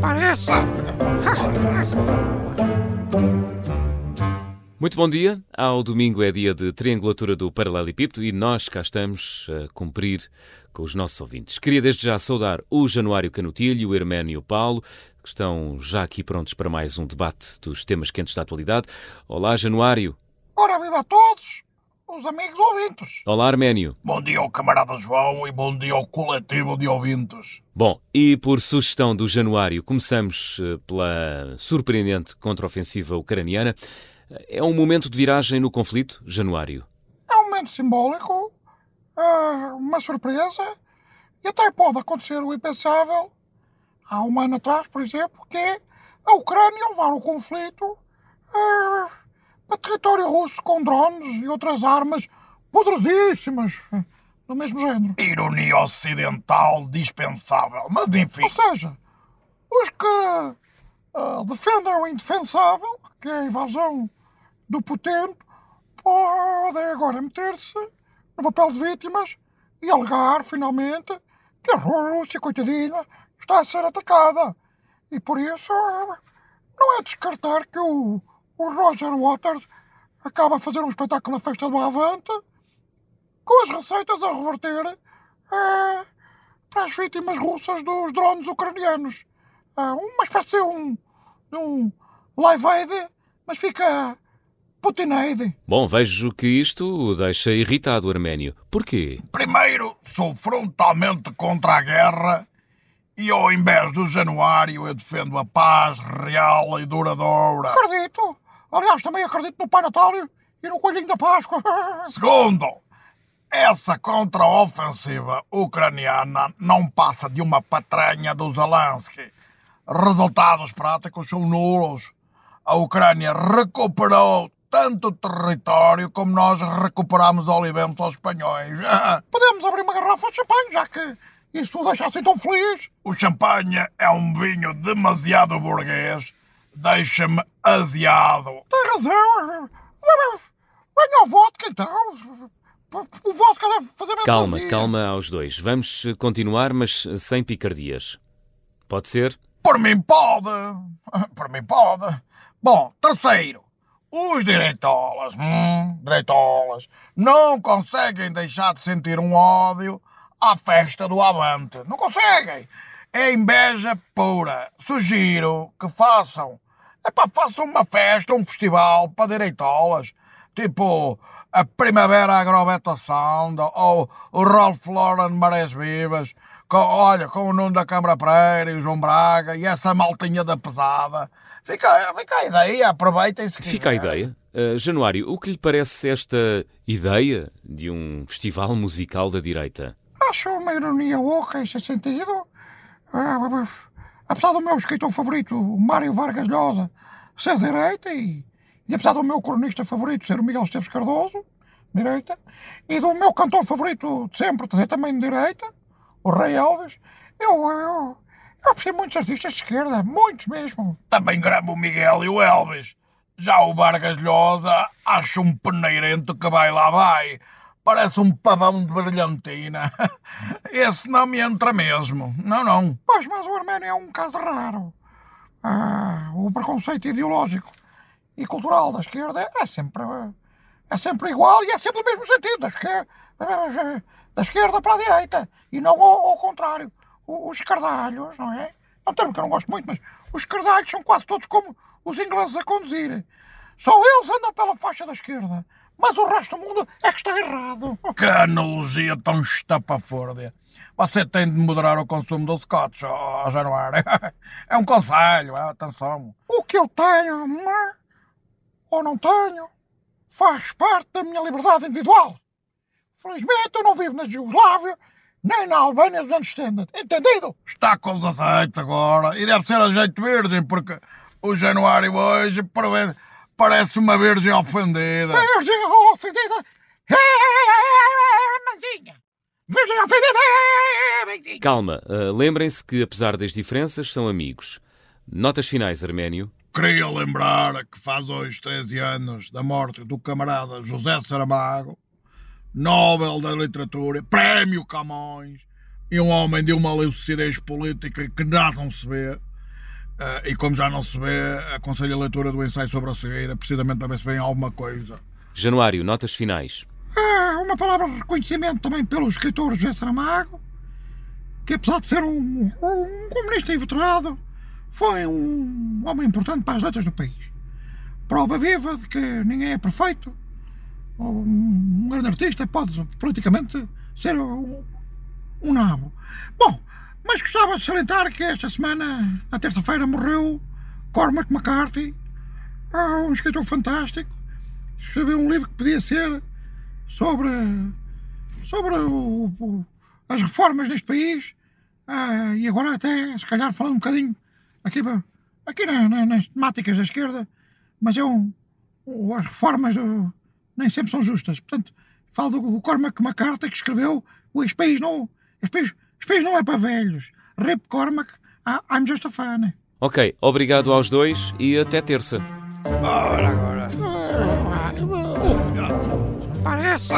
parece. Muito bom dia. Ao domingo é dia de triangulatura do Paralelepípedo e nós cá estamos a cumprir com os nossos ouvintes. Queria desde já saudar o Januário Canutilho, o Herménio e o Paulo, que estão já aqui prontos para mais um debate dos temas quentes da atualidade. Olá, Januário. Ora, viva a todos, os amigos ouvintes. Olá, Arménio. Bom dia ao camarada João e bom dia ao coletivo de ouvintes. Bom, e por sugestão do Januário, começamos eh, pela surpreendente contraofensiva ucraniana. É um momento de viragem no conflito, Januário? É um momento simbólico, é uma surpresa e até pode acontecer o impensável. Há um ano atrás, por exemplo, que é a Ucrânia levar o conflito para território russo com drones e outras armas poderosíssimas do mesmo género. Ironia ocidental dispensável, mas enfim. Ou seja, os que uh, defendem o indefensável, que é a invasão do potente, podem agora meter-se no papel de vítimas e alegar, finalmente, que a Rússia, coitadinha, está a ser atacada. E por isso não é descartar que o, o Roger Waters acaba a fazer um espetáculo na festa do Avante com as receitas a reverter eh, para as vítimas russas dos drones ucranianos. Eh, uma espécie de um, de um live aid, mas fica Putinaide. Bom, vejo que isto o deixa irritado, Arménio. Porquê? Primeiro, sou frontalmente contra a guerra e ao invés do Januário eu defendo a paz real e duradoura. Acredito. Aliás, também acredito no Pai Natal e no Coelhinho da Páscoa. Segundo, essa contraofensiva ucraniana não passa de uma patranha do Zelensky. Resultados práticos são nulos. A Ucrânia recuperou tanto território como nós recuperamos Oliventos aos espanhóis. Podemos abrir uma garrafa de champanhe, já que isso deixa assim tão feliz. O champanhe é um vinho demasiado burguês. Deixa-me aziado. Tem razão. Venha ao vodka, então. O vodka deve fazer menos Calma, calma aos dois. Vamos continuar, mas sem picardias. Pode ser? Por mim pode. Por mim pode. Bom, terceiro. Os direitolas, hum, direitolas, não conseguem deixar de sentir um ódio à festa do Avante. Não conseguem. É inveja pura. Sugiro que façam. É para façam uma festa, um festival para direitolas. Tipo a Primavera Agrobeta Sound ou o Ralph Lauren Marés Vivas. Com, olha, com o Nuno da Câmara Pereira e o João Braga e essa maltinha da pesada. Fica, fica a ideia, aproveitem se Fica a ideia. Uh, Januário, o que lhe parece esta ideia de um festival musical da direita? Acho uma ironia oca esse sentido. Ah, apesar do meu escritor favorito, Mário Vargas Llosa, ser direita e, e apesar do meu cronista favorito ser o Miguel Esteves Cardoso, direita, e do meu cantor favorito de sempre também de direita, o Rei Elvis, eu, eu, eu aprecio muitos artistas de esquerda, muitos mesmo. Também gramo o Miguel e o Elvis. Já o Vargas Llosa acho um peneirento que vai lá vai. Parece um pavão de brilhantina. Esse não me entra mesmo. Não, não. Pois, mas o Arménio é um caso raro. Ah, o preconceito ideológico e cultural da esquerda é sempre, é sempre igual e é sempre no mesmo sentido. Da esquerda, da esquerda para a direita. E não ao, ao contrário. Os cardalhos, não é? É um termo que eu não gosto muito, mas os cardalhos são quase todos como os ingleses a conduzir. Só eles andam pela faixa da esquerda. Mas o resto do mundo é que está errado. Que analogia tão estapafúrdia. Você tem de moderar o consumo do scotch, ó oh, Januário. É um conselho, é, atenção. O que eu tenho, ou não tenho, faz parte da minha liberdade individual. Felizmente eu não vivo na Jugoslávia, nem na Albânia dos anos 70. Entendido? Está com os azeites agora. E deve ser a jeito virgem, porque o Januário hoje parece uma virgem ofendida. Virgem ofendida? É, manzinha. Virgem ofendida é. Calma, uh, lembrem-se que apesar das diferenças são amigos. Notas finais, Arménio. Queria lembrar que faz hoje 13 anos da morte do camarada José Saramago, Nobel da Literatura, Prémio Camões, e um homem de uma lucidez política que nada não se vê. Uh, e como já não se vê, aconselho a leitura do ensaio sobre a cegueira, precisamente para ver se vem alguma coisa. Januário, notas finais. Ah, uma palavra de reconhecimento também pelo escritor José Saramago, que apesar de ser um, um comunista inveterado, foi um homem importante para as letras do país. Prova viva de que ninguém é perfeito. Um grande artista pode politicamente ser um, um nabo. Bom, mas gostava de salientar que esta semana, na terça-feira, morreu Cormac McCarthy, um escritor fantástico. Escreveu um livro que podia ser sobre, sobre o, o, as reformas neste país. Ah, e agora até, se calhar, falando um bocadinho aqui, aqui na, na, nas temáticas da esquerda, mas é um, as reformas do, nem sempre são justas. Portanto, falo do Cormac McCarthy que escreveu o Este País Não, este país não é para velhos. Rip Cormac, ah, I'm just a fan. Ok, obrigado aos dois e até terça. Ora, agora. Parece.